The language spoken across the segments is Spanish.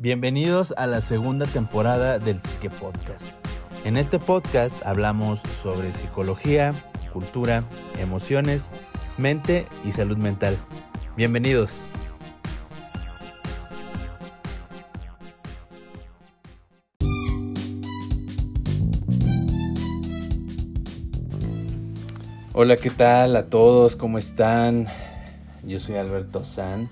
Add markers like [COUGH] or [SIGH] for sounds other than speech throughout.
Bienvenidos a la segunda temporada del Psique Podcast. En este podcast hablamos sobre psicología, cultura, emociones, mente y salud mental. Bienvenidos. Hola, ¿qué tal a todos? ¿Cómo están? Yo soy Alberto San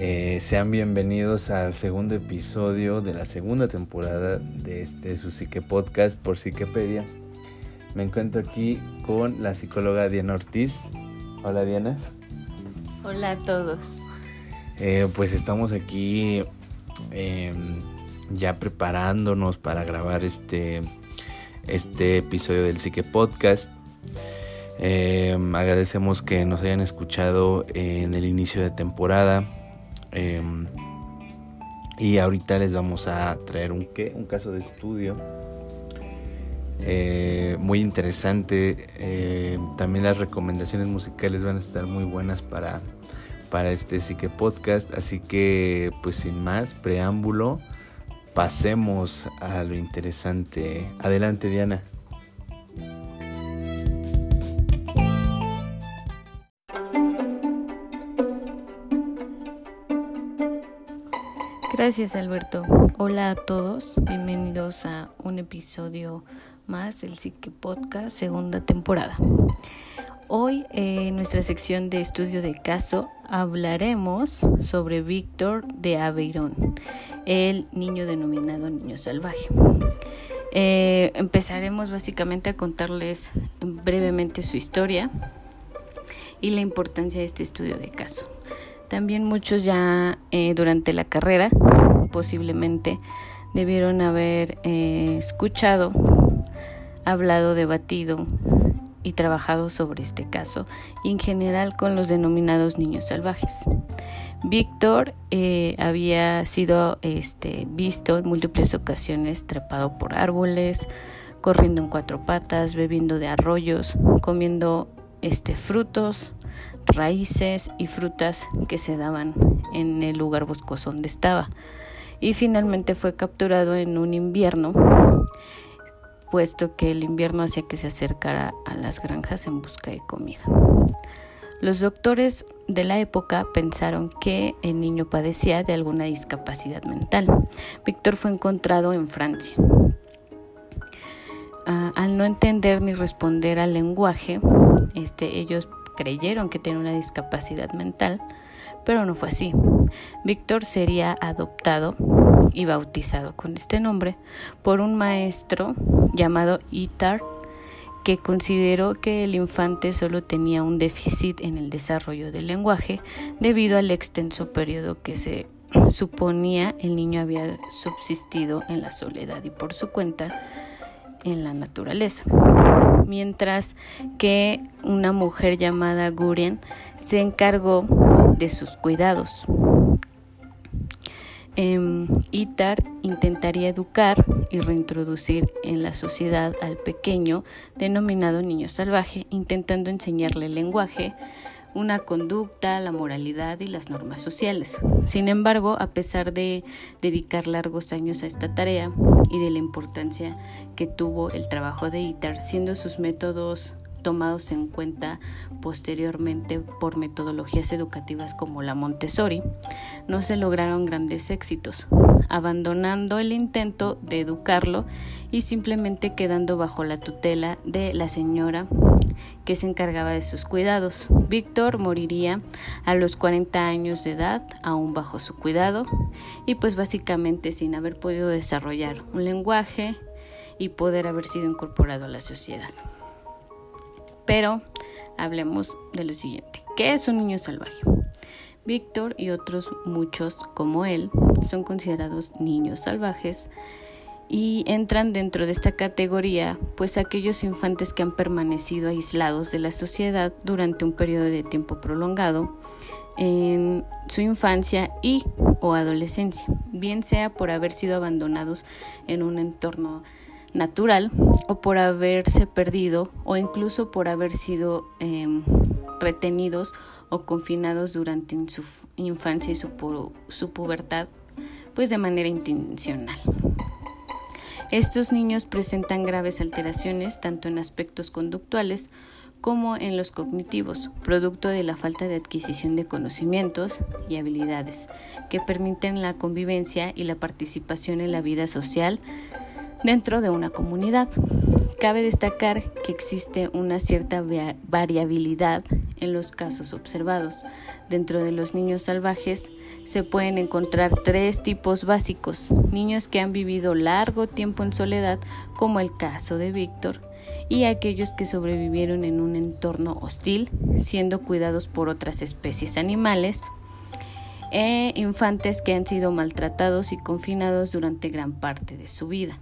eh, sean bienvenidos al segundo episodio de la segunda temporada de este su psique podcast por Psiquepedia. Me encuentro aquí con la psicóloga Diana Ortiz. Hola Diana. Hola a todos. Eh, pues estamos aquí em, ya preparándonos para grabar este, este episodio del Psique Podcast. Em, agradecemos que nos hayan escuchado en el inicio de temporada Em, y ahorita les vamos a traer un, ¿qué? un caso de estudio eh, muy interesante. Eh, también las recomendaciones musicales van a estar muy buenas para, para este psique podcast. Así que, pues sin más preámbulo, pasemos a lo interesante. Adelante, Diana. Gracias Alberto. Hola a todos, bienvenidos a un episodio más del Psique Podcast segunda temporada. Hoy en nuestra sección de estudio de caso hablaremos sobre Víctor de Aveirón, el niño denominado niño salvaje. Eh, empezaremos básicamente a contarles brevemente su historia y la importancia de este estudio de caso. También muchos ya eh, durante la carrera posiblemente debieron haber eh, escuchado, hablado, debatido y trabajado sobre este caso y en general con los denominados niños salvajes. Víctor eh, había sido este, visto en múltiples ocasiones trepado por árboles, corriendo en cuatro patas, bebiendo de arroyos, comiendo este, frutos, raíces y frutas que se daban en el lugar boscoso donde estaba. Y finalmente fue capturado en un invierno, puesto que el invierno hacía que se acercara a las granjas en busca de comida. Los doctores de la época pensaron que el niño padecía de alguna discapacidad mental. Víctor fue encontrado en Francia. Ah, al no entender ni responder al lenguaje, este, ellos creyeron que tenía una discapacidad mental, pero no fue así. Víctor sería adoptado y bautizado con este nombre por un maestro llamado Itar que consideró que el infante solo tenía un déficit en el desarrollo del lenguaje debido al extenso periodo que se suponía el niño había subsistido en la soledad y por su cuenta en la naturaleza mientras que una mujer llamada Gurien se encargó de sus cuidados. Em, Itar intentaría educar y reintroducir en la sociedad al pequeño denominado niño salvaje, intentando enseñarle el lenguaje, una conducta, la moralidad y las normas sociales. Sin embargo, a pesar de dedicar largos años a esta tarea y de la importancia que tuvo el trabajo de ITER, siendo sus métodos tomados en cuenta posteriormente por metodologías educativas como la Montessori, no se lograron grandes éxitos, abandonando el intento de educarlo y simplemente quedando bajo la tutela de la señora que se encargaba de sus cuidados. Víctor moriría a los 40 años de edad, aún bajo su cuidado, y pues básicamente sin haber podido desarrollar un lenguaje y poder haber sido incorporado a la sociedad. Pero hablemos de lo siguiente. ¿Qué es un niño salvaje? Víctor y otros muchos como él son considerados niños salvajes y entran dentro de esta categoría pues aquellos infantes que han permanecido aislados de la sociedad durante un periodo de tiempo prolongado en su infancia y o adolescencia, bien sea por haber sido abandonados en un entorno natural o por haberse perdido o incluso por haber sido em, retenidos o confinados durante su infancia y su, su pubertad pues de manera intencional. Estos niños presentan graves alteraciones tanto en aspectos conductuales como en los cognitivos, producto de la falta de adquisición de conocimientos y habilidades que permiten la convivencia y la participación en la vida social dentro de una comunidad. Cabe destacar que existe una cierta variabilidad en los casos observados. Dentro de los niños salvajes se pueden encontrar tres tipos básicos. Niños que han vivido largo tiempo en soledad, como el caso de Víctor, y aquellos que sobrevivieron en un entorno hostil, siendo cuidados por otras especies animales, e infantes que han sido maltratados y confinados durante gran parte de su vida.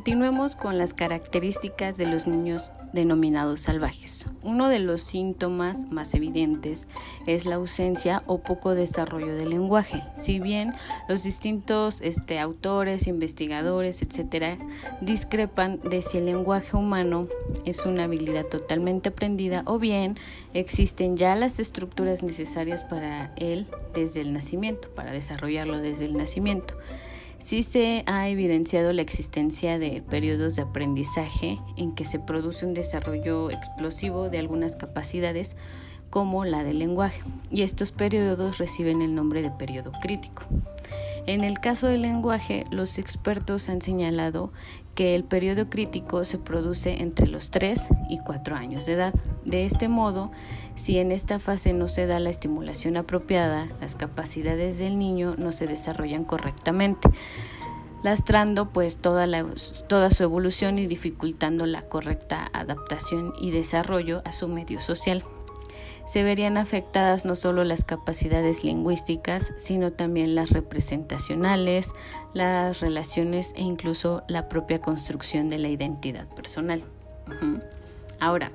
Continuemos con las características de los niños denominados salvajes. Uno de los síntomas más evidentes es la ausencia o poco desarrollo del lenguaje. Si bien los distintos este, autores, investigadores, etcétera, discrepan de si el lenguaje humano es una habilidad totalmente aprendida o bien existen ya las estructuras necesarias para él desde el nacimiento, para desarrollarlo desde el nacimiento sí se ha evidenciado la existencia de periodos de aprendizaje en que se produce un desarrollo explosivo de algunas capacidades como la del lenguaje, y estos periodos reciben el nombre de periodo crítico. En el caso del lenguaje, los expertos han señalado que el periodo crítico se produce entre los 3 y 4 años de edad. De este modo, si en esta fase no se da la estimulación apropiada, las capacidades del niño no se desarrollan correctamente, lastrando pues toda, toda su evolución y dificultando la correcta adaptación y desarrollo a su medio social se verían afectadas no solo las capacidades lingüísticas, sino también las representacionales, las relaciones e incluso la propia construcción de la identidad personal. Ahora,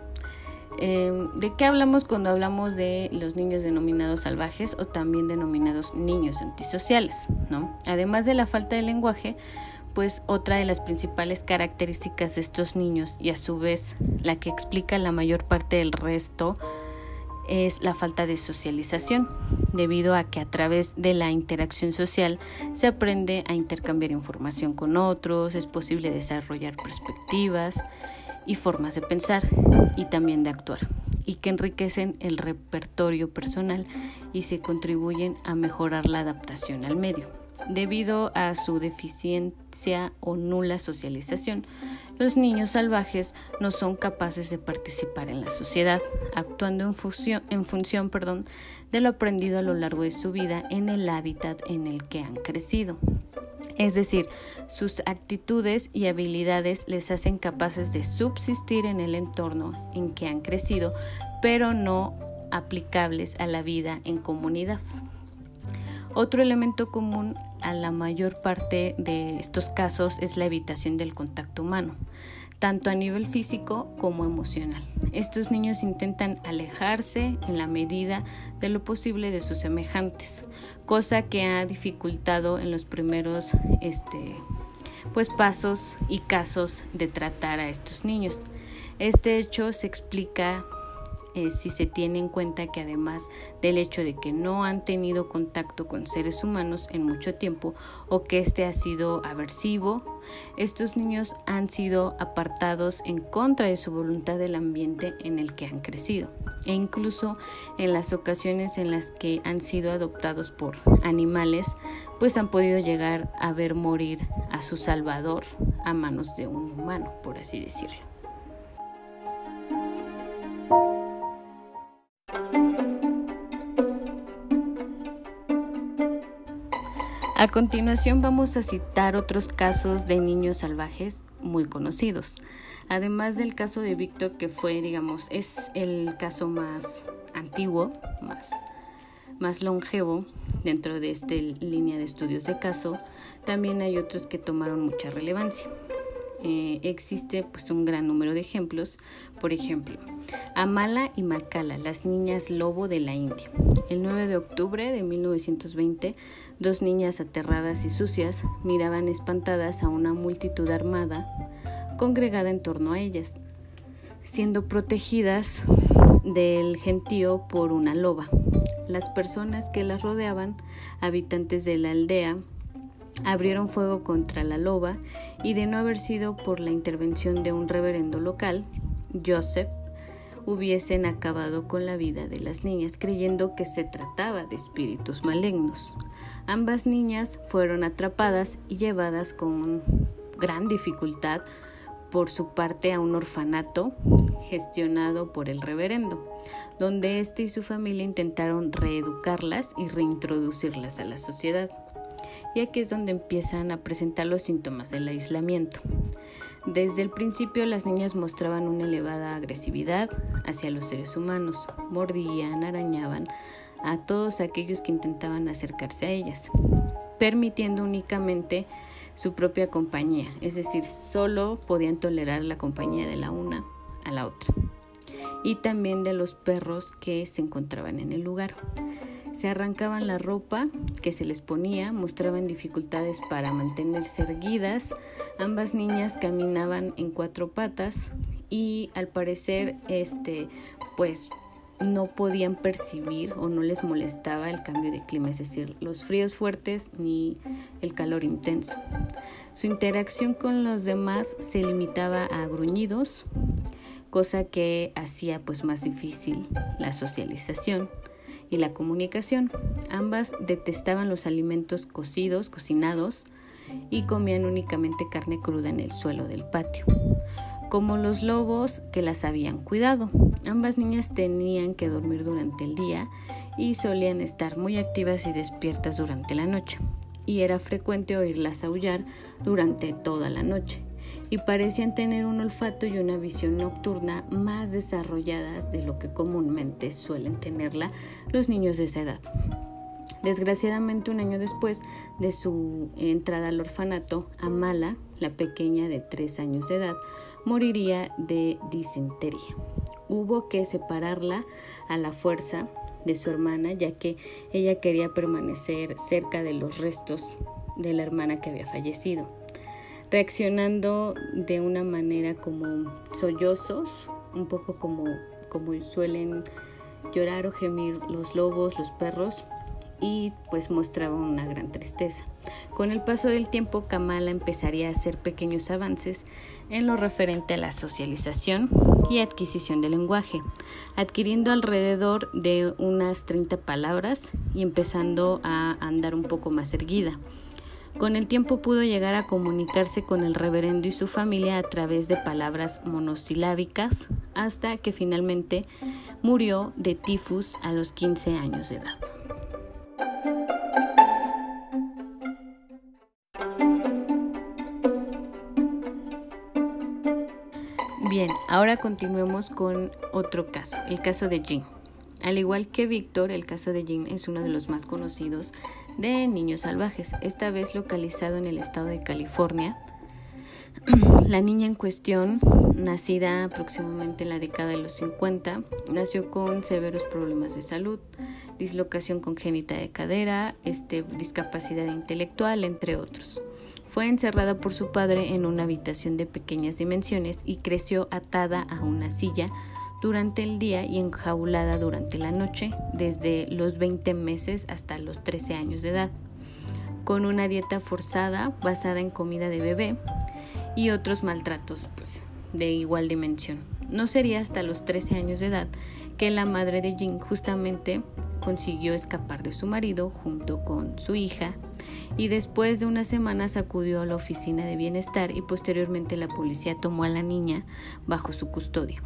em, ¿de qué hablamos cuando hablamos de los niños denominados salvajes o también denominados niños antisociales? ¿no? Además de la falta de lenguaje, pues otra de las principales características de estos niños y a su vez la que explica la mayor parte del resto es la falta de socialización, debido a que a través de la interacción social se aprende a intercambiar información con otros, es posible desarrollar perspectivas y formas de pensar y también de actuar, y que enriquecen el repertorio personal y se contribuyen a mejorar la adaptación al medio. Debido a su deficiencia o nula socialización, los niños salvajes no son capaces de participar en la sociedad, actuando en, función, de lo aprendido a lo largo de su vida en el hábitat en el que han crecido. Es decir, sus actitudes y habilidades les hacen capaces de subsistir en el entorno en que han crecido, pero no aplicables a la vida en comunidad. Otro elemento común a la mayor parte de estos casos es la evitación del contacto humano, tanto a nivel físico como emocional. Estos niños intentan alejarse en la medida de lo posible de sus semejantes, cosa que ha dificultado en los primeros este, pues, pasos y casos de tratar a estos niños. Este hecho se explica eh, si se tiene en cuenta que además del hecho de que no han tenido contacto con seres humanos en mucho tiempo o que este ha sido aversivo, estos niños han sido apartados en contra de su voluntad del ambiente en el que han crecido e incluso en las ocasiones en las que han sido adoptados por animales, pues han podido llegar a ver morir a su salvador a manos de un humano, por así decirlo. A continuación vamos a citar otros casos de niños salvajes muy conocidos. Además del caso de Víctor, que fue, digamos, es el caso más antiguo, más, más longevo dentro de esta línea de estudios de caso, también hay otros que tomaron mucha relevancia. Eh, existe pues un gran número de ejemplos. Por ejemplo, Amala y Makala, las niñas lobo de la India. El 9 de octubre de 1920, dos niñas aterradas y sucias miraban espantadas a una multitud armada congregada en torno a ellas, siendo protegidas del gentío por una loba. Las personas que las rodeaban, habitantes de la aldea, abrieron fuego contra la loba y de no haber sido por la intervención de un reverendo local, Joseph, hubiesen acabado con la vida de las niñas, creyendo que se trataba de espíritus malignos. Ambas niñas fueron atrapadas y llevadas con gran dificultad por su parte a un orfanato gestionado por el reverendo, donde éste y su familia intentaron reeducarlas y reintroducirlas a la sociedad. Y aquí es donde empiezan a presentar los síntomas del aislamiento. Desde el principio las niñas mostraban una elevada agresividad hacia los seres humanos, mordían, arañaban a todos aquellos que intentaban acercarse a ellas, permitiendo únicamente su propia compañía, es decir, solo podían tolerar la compañía de la una a la otra, y también de los perros que se encontraban en el lugar. Se arrancaban la ropa que se les ponía, mostraban dificultades para mantenerse erguidas, ambas niñas caminaban en cuatro patas y al parecer este pues no podían percibir o no les molestaba el cambio de clima, es decir, los fríos fuertes ni el calor intenso. Su interacción con los demás se limitaba a gruñidos, cosa que hacía pues más difícil la socialización y la comunicación. Ambas detestaban los alimentos cocidos, cocinados y comían únicamente carne cruda en el suelo del patio como los lobos que las habían cuidado. Ambas niñas tenían que dormir durante el día y solían estar muy activas y despiertas durante la noche, y era frecuente oírlas aullar durante toda la noche, y parecían tener un olfato y una visión nocturna más desarrolladas de lo que comúnmente suelen tenerla los niños de esa edad. Desgraciadamente, un año después de su entrada al orfanato, Amala, la pequeña de tres años de edad, moriría de disentería. Hubo que separarla a la fuerza de su hermana, ya que ella quería permanecer cerca de los restos de la hermana que había fallecido, reaccionando de una manera como sollozos, un poco como, como suelen llorar o gemir los lobos, los perros, y pues mostraba una gran tristeza. Con el paso del tiempo, Kamala empezaría a hacer pequeños avances en lo referente a la socialización y adquisición del lenguaje, adquiriendo alrededor de unas 30 palabras y empezando a andar un poco más erguida. Con el tiempo pudo llegar a comunicarse con el reverendo y su familia a través de palabras monosilábicas hasta que finalmente murió de tifus a los 15 años de edad. Bien, ahora continuemos con otro caso, el caso de Jean. Al igual que Víctor, el caso de Jean es uno de los más conocidos de niños salvajes, esta vez localizado en el estado de California. [CLEARS THROAT] La niña en cuestión, nacida aproximadamente en la década de los 50, nació con severos problemas de salud, dislocación congénita de cadera, este, discapacidad intelectual, entre otros. Fue encerrada por su padre en una habitación de pequeñas dimensiones y creció atada a una silla durante el día y enjaulada durante la noche, desde los 20 meses hasta los 13 años de edad, con una dieta forzada basada en comida de bebé y otros maltratos pues, de igual dimensión. No sería hasta los 13 años de edad que la madre de Jean justamente consiguió escapar de su marido junto con su hija y después de unas semanas acudió a la oficina de bienestar y posteriormente la policía tomó a la niña bajo su custodia.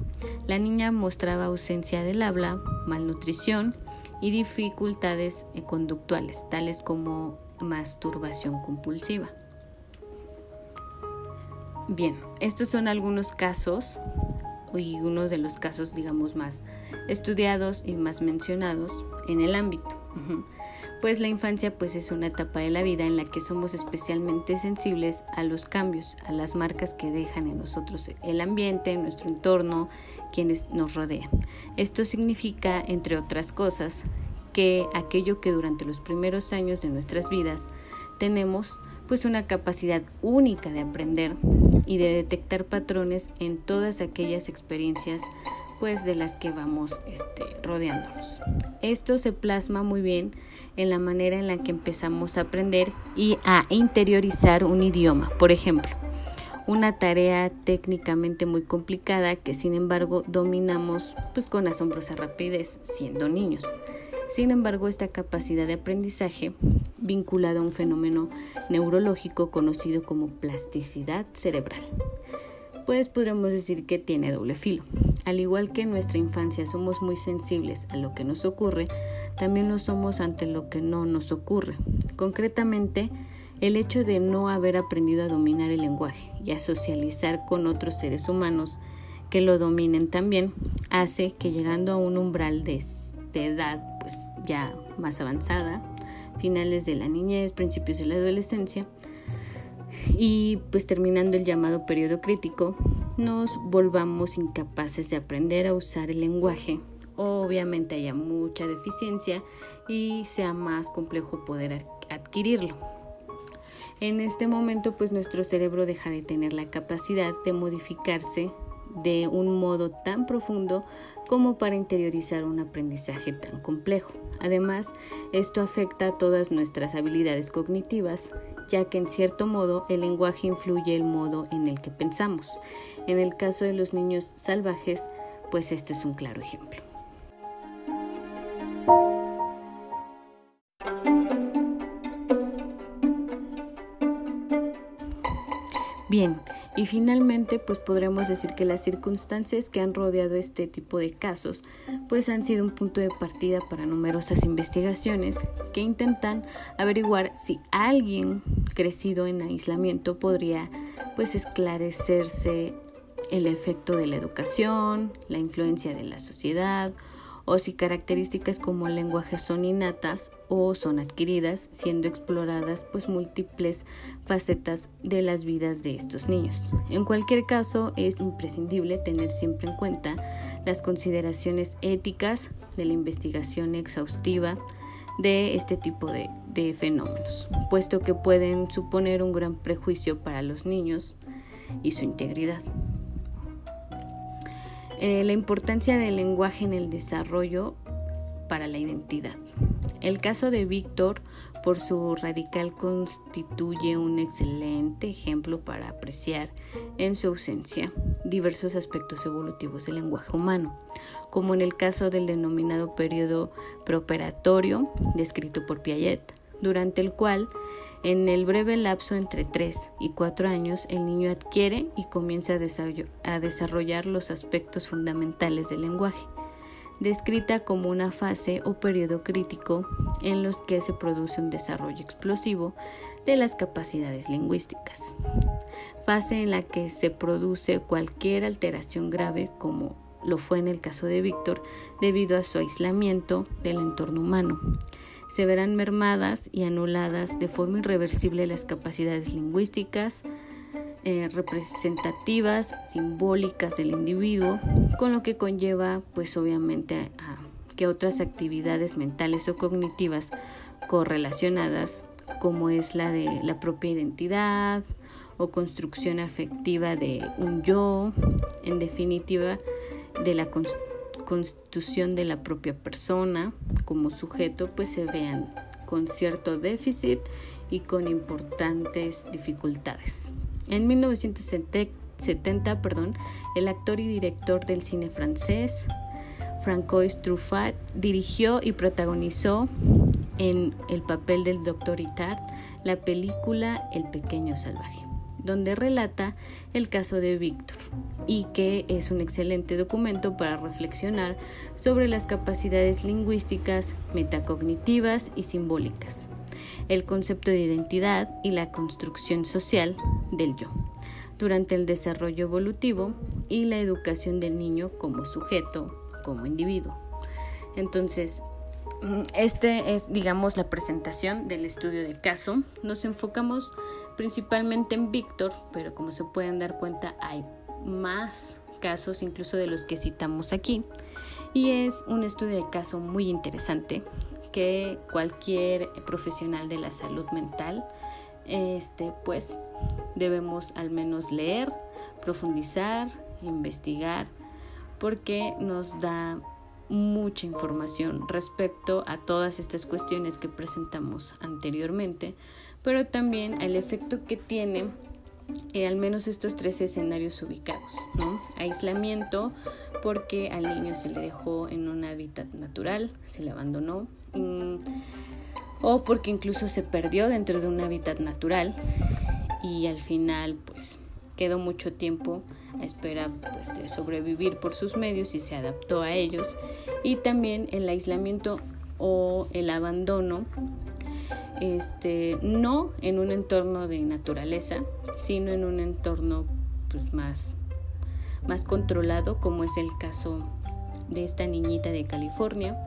La niña mostraba ausencia del habla, malnutrición y dificultades conductuales, tales como masturbación compulsiva. Bien, estos son algunos casos y uno de los casos, digamos, más estudiados y más mencionados en el ámbito. Pues la infancia pues es una etapa de la vida en la que somos especialmente sensibles a los cambios, a las marcas que dejan en nosotros el ambiente, nuestro entorno, quienes nos rodean. Esto significa, entre otras cosas, que aquello que durante los primeros años de nuestras vidas tenemos pues una capacidad única de aprender y de detectar patrones en todas aquellas experiencias pues de las que vamos este, rodeándonos. Esto se plasma muy bien en la manera en la que empezamos a aprender y a interiorizar un idioma. Por ejemplo, una tarea técnicamente muy complicada que sin embargo dominamos pues con asombrosa rapidez siendo niños. Sin embargo, esta capacidad de aprendizaje, vinculada a un fenómeno neurológico conocido como plasticidad cerebral, pues podríamos decir que tiene doble filo. Al igual que en nuestra infancia somos muy sensibles a lo que nos ocurre, también lo somos ante lo que no nos ocurre. Concretamente, el hecho de no haber aprendido a dominar el lenguaje y a socializar con otros seres humanos que lo dominen también hace que llegando a un umbral de, edad pues ya más avanzada, finales de la niñez, principios de la adolescencia, y pues terminando el llamado periodo crítico, nos volvamos incapaces de aprender a usar el lenguaje. Obviamente haya mucha deficiencia y sea más complejo poder adquirirlo. En este momento pues nuestro cerebro deja de tener la capacidad de modificarse de un modo tan profundo como para interiorizar un aprendizaje tan complejo. Además, esto afecta a todas nuestras habilidades cognitivas, ya que en cierto modo el lenguaje influye el modo en el que pensamos. En el caso de los niños salvajes, pues esto es un claro ejemplo. Bien, y finalmente pues podremos decir que las circunstancias que han rodeado este tipo de casos pues han sido un punto de partida para numerosas investigaciones que intentan averiguar si alguien crecido en aislamiento podría pues esclarecerse el efecto de la educación, la influencia de la sociedad o si características como el lenguaje son innatas o son adquiridas, siendo exploradas pues múltiples facetas de las vidas de estos niños. En cualquier caso, es imprescindible tener siempre en cuenta las consideraciones éticas de la investigación exhaustiva de este tipo de, de fenómenos, puesto que pueden suponer un gran prejuicio para los niños y su integridad. Eh, la importancia del lenguaje en el desarrollo para la identidad. El caso de Víctor, por su radical, constituye un excelente ejemplo para apreciar en su ausencia diversos aspectos evolutivos del lenguaje humano, como en el caso del denominado periodo preoperatorio descrito por Piaget, durante el cual en el breve lapso entre 3 y 4 años, el niño adquiere y comienza a desarrollar los aspectos fundamentales del lenguaje, descrita como una fase o periodo crítico en los que se produce un desarrollo explosivo de las capacidades lingüísticas, fase en la que se produce cualquier alteración grave como lo fue en el caso de Víctor debido a su aislamiento del entorno humano. Se verán mermadas y anuladas de forma irreversible las capacidades lingüísticas, eh, representativas, simbólicas del individuo, con lo que conlleva pues obviamente a, que otras actividades mentales o cognitivas correlacionadas, como es la de la propia identidad o construcción afectiva de un yo, en definitiva, de la constitución de la propia persona como sujeto pues se vean con cierto déficit y con importantes dificultades. En 1970, perdón, el actor y director del cine francés Francois Truffaut dirigió y protagonizó en el papel del Dr. Itard la película El pequeño salvaje donde relata el caso de Víctor y que es un excelente documento para reflexionar sobre las capacidades lingüísticas, metacognitivas y simbólicas, el concepto de identidad y la construcción social del yo durante el desarrollo evolutivo y la educación del niño como sujeto, como individuo. Entonces, este es, digamos, la presentación del estudio de caso. Nos enfocamos principalmente en Víctor, pero como se pueden dar cuenta hay más casos incluso de los que citamos aquí. Y es un estudio de caso muy interesante que cualquier profesional de la salud mental este, pues debemos al menos leer, profundizar, investigar, porque nos da mucha información respecto a todas estas cuestiones que presentamos anteriormente, pero también al efecto que tiene eh, al menos estos tres escenarios ubicados, ¿no? Aislamiento porque al niño se le dejó en un hábitat natural, se le abandonó, o porque incluso se perdió dentro de un hábitat natural y al final pues quedó mucho tiempo a espera pues, de sobrevivir por sus medios y se adaptó a ellos. Y también el aislamiento o el abandono este no en un entorno de naturaleza sino en un entorno pues más más controlado como es el caso de esta niñita de California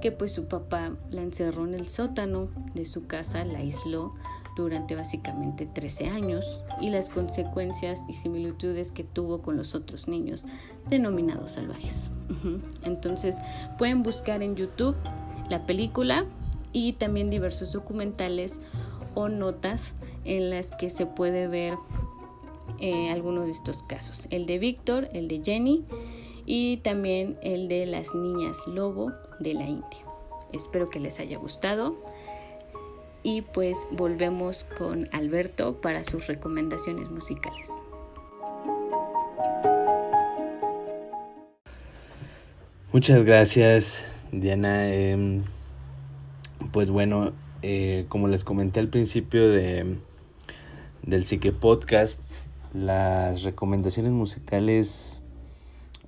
que pues su papá la encerró en el sótano de su casa, la aisló durante básicamente 13 años y las consecuencias y similitudes que tuvo con los otros niños denominados salvajes. Entonces pueden buscar en YouTube la película y también diversos documentales o notas en las que se puede ver eh, algunos de estos casos. El de Víctor, el de Jenny y también el de las niñas lobo de la India. Espero que les haya gustado y pues volvemos con Alberto para sus recomendaciones musicales. Muchas gracias Diana. Em, pues bueno, eh, como les comenté al principio de, del Psique Podcast, las recomendaciones musicales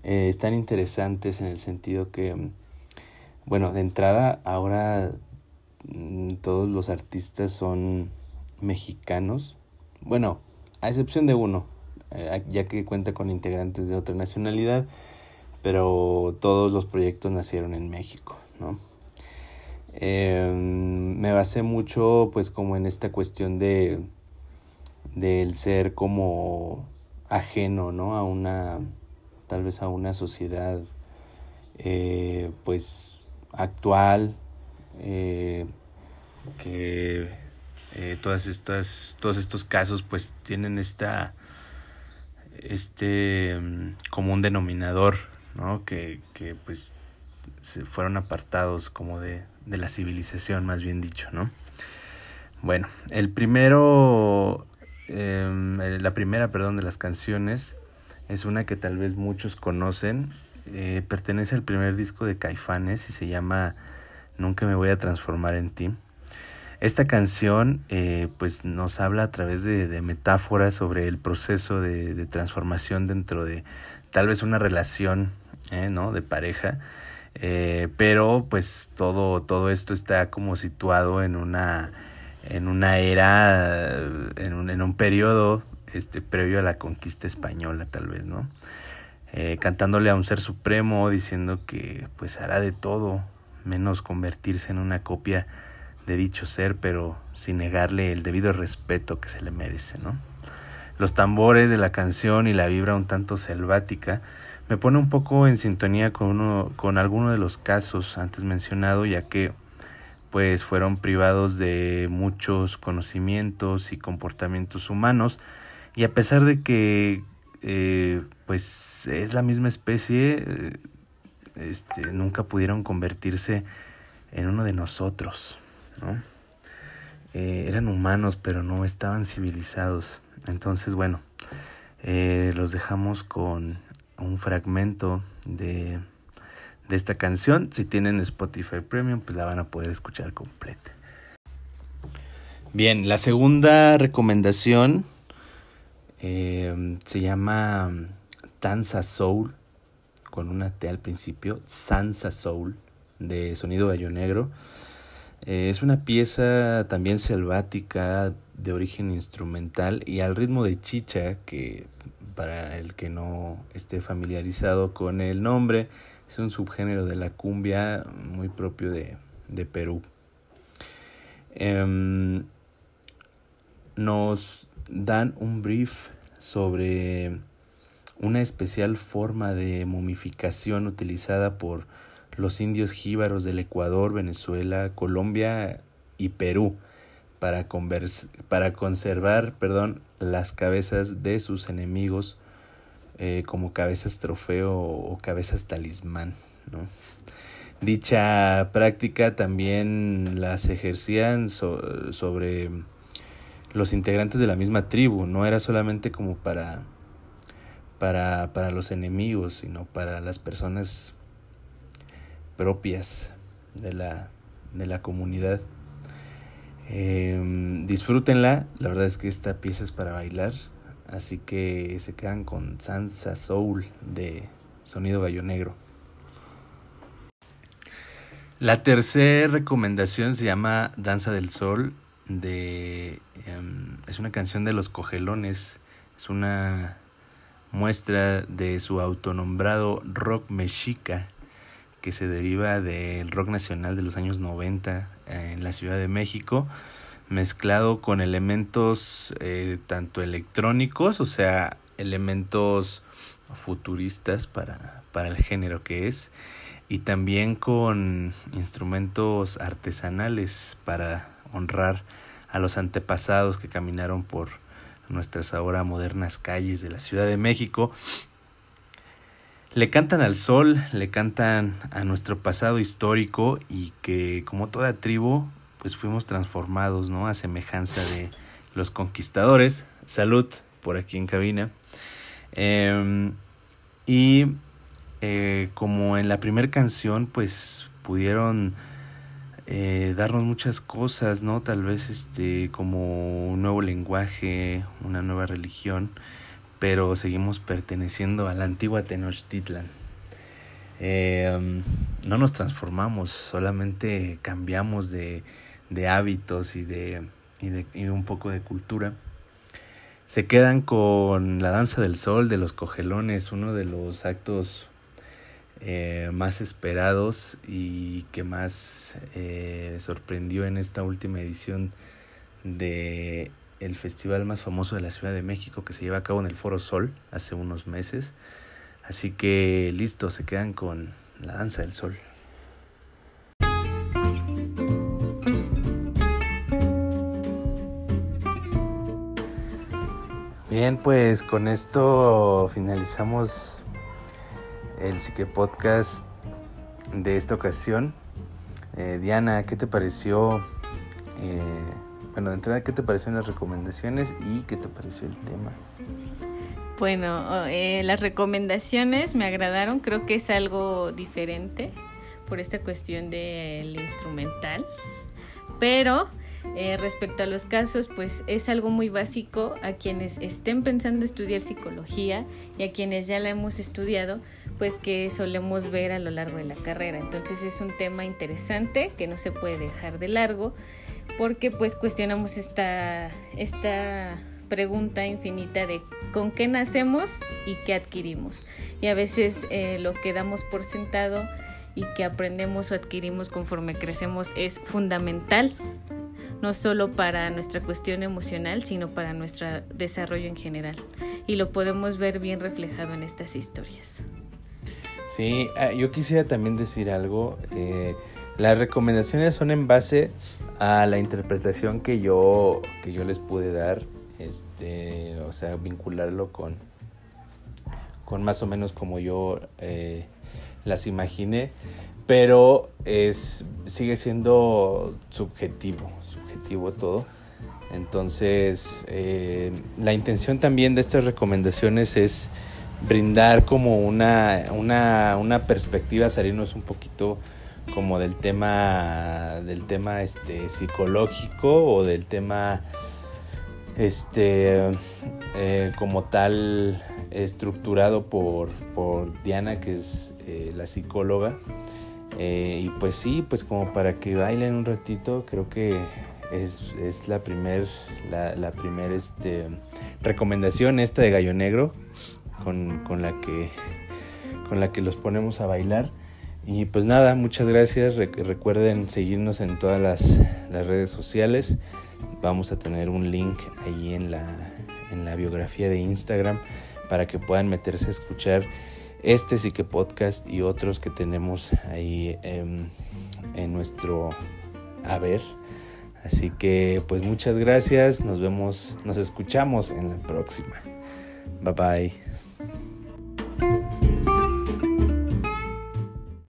eh, están interesantes en el sentido que, bueno, de entrada ahora Mm, todos los artistas son mexicanos. Bueno, a excepción de uno, eh, ya que cuenta con integrantes de otra nacionalidad, pero todos los proyectos nacieron en México, ¿no? Em, me basé mucho pues como en esta cuestión de del ser como ajeno, ¿no? A una, tal vez a una sociedad eh, pues actual, eh, que eh, todas estas, todos estos casos pues tienen esta, este mm, común denominador, ¿no? Que, que pues se fueron apartados como de, de la civilización, más bien dicho, ¿no? Bueno, el primero, em, la primera, perdón, de las canciones es una que tal vez muchos conocen, eh, pertenece al primer disco de Caifanes y se llama Nunca me voy a transformar en ti. Esta canción eh, pues nos habla a través de, metáforas sobre el proceso de, transformación dentro de tal vez una relación eh, ¿no? de pareja, pero pues todo, todo esto está como situado en una, en una era, en un, en un periodo este, previo a la conquista española tal vez, ¿no? cantándole a un ser supremo, diciendo que pues hará de todo menos convertirse en una copia de dicho ser, pero sin negarle el debido respeto que se le merece, ¿no? Los tambores de la canción y la vibra un tanto selvática me pone un poco en sintonía con uno, con alguno de los casos antes mencionado, ya que pues fueron privados de muchos conocimientos y comportamientos humanos y a pesar de que eh, pues es la misma especie eh, este, nunca pudieron convertirse en uno de nosotros, ¿no? Eh, eran humanos, pero no estaban civilizados. Entonces, bueno, los dejamos con un fragmento de, de esta canción. Si tienen Spotify Premium, pues la van a poder escuchar completa. Bien, la segunda recomendación eh, se llama Tanza Soul con una T al principio, Sansa Soul, de sonido gallo negro. Eh, es una pieza también selvática de origen instrumental y al ritmo de chicha, que para el que no esté familiarizado con el nombre, es un subgénero de la cumbia muy propio de, de Perú. Em, nos dan un brief sobre una especial forma de momificación utilizada por los indios jíbaros del Ecuador, Venezuela, Colombia y Perú para, para conservar perdón, las cabezas de sus enemigos eh, como cabezas trofeo o cabezas talismán. ¿no? Dicha práctica también las ejercían sobre los integrantes de la misma tribu, no era solamente como para, para, para los enemigos, sino para las personas propias de la, de la comunidad. Eh, disfrútenla, la verdad es que esta pieza es para bailar, así que se quedan con Sansa Soul de Sonido Gallo Negro. La tercera recomendación se llama Danza del Sol. De, em, es una canción de los Cogelones. Es una muestra de su autonombrado rock mexica que se deriva del rock nacional de los años 90 en la Ciudad de México, mezclado con elementos eh, tanto electrónicos, o sea, elementos futuristas para, para el género que es, y también con instrumentos artesanales para honrar a los antepasados que caminaron por nuestras ahora modernas calles de la Ciudad de México. Le cantan al sol, le cantan a nuestro pasado histórico y que como toda tribu pues fuimos transformados, ¿no? A semejanza de los conquistadores. Salud por aquí en cabina. Em, y eh, como en la primera canción, pues pudieron eh, darnos muchas cosas, ¿no? Tal vez este, como un nuevo lenguaje, una nueva religión, pero seguimos perteneciendo a la antigua Tenochtitlan. Eh, no nos transformamos, solamente cambiamos de, de hábitos y de, y de y un poco de cultura. Se quedan con la danza del sol de los cogelones, uno de los actos eh, más esperados y que más eh, sorprendió en esta última edición de el festival más famoso de la Ciudad de México que se lleva a cabo en el Foro Sol hace unos meses. Así que listo, se quedan con la danza del sol. Bien, pues con esto finalizamos el Psique Podcast de esta ocasión. Eh, Diana, ¿qué te pareció? Eh, bueno, de entrada, ¿qué te parecieron las recomendaciones y qué te pareció el tema? Bueno, eh, las recomendaciones me agradaron, creo que es algo diferente por esta cuestión del instrumental, pero eh, respecto a los casos, pues es algo muy básico a quienes estén pensando estudiar psicología y a quienes ya la hemos estudiado, pues que solemos ver a lo largo de la carrera. Entonces es un tema interesante que no se puede dejar de largo porque pues cuestionamos esta, esta pregunta infinita de con qué nacemos y qué adquirimos. Y a veces eh, lo que damos por sentado y que aprendemos o adquirimos conforme crecemos es fundamental no solo para nuestra cuestión emocional, sino para nuestro desarrollo en general. Y lo podemos ver bien reflejado en estas historias. Sí, ah, yo quisiera también decir algo. Eh, las recomendaciones son en base a la interpretación que yo, que yo les pude dar, este, o sea, vincularlo con, con más o menos como yo eh, las imaginé, pero es, sigue siendo subjetivo, subjetivo todo. Entonces, eh, la intención también de estas recomendaciones es brindar como una, una, una perspectiva, salirnos un poquito como del tema del tema este psicológico o del tema este eh, como tal estructurado por, por Diana que es eh, la psicóloga. Eh, y pues sí, pues como para que bailen un ratito, creo que es, la primer, la, primer este, recomendación esta de Gallo Negro con, la que, con la que los ponemos a bailar. Y pues nada, muchas gracias. recuerden seguirnos en todas las, las, redes sociales. Vamos a tener un link ahí en la, en la biografía de Instagram para que puedan meterse a escuchar este sí que podcast y otros que tenemos ahí en nuestro haber. Así que pues muchas gracias, nos vemos, nos escuchamos en la próxima. Bye bye.